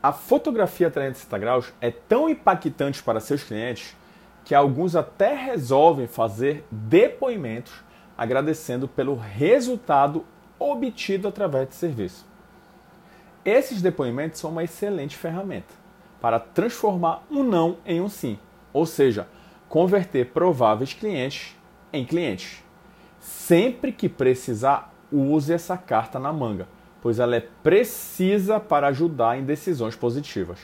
A fotografia 360 graus é tão impactante para seus clientes que alguns até resolvem fazer depoimentos agradecendo pelo resultado obtido através do serviço. Esses depoimentos são uma excelente ferramenta para transformar um não em um sim, ou seja, converter prováveis clientes em clientes. Sempre que precisar, use essa carta na manga, pois ela é precisa para ajudar em decisões positivas.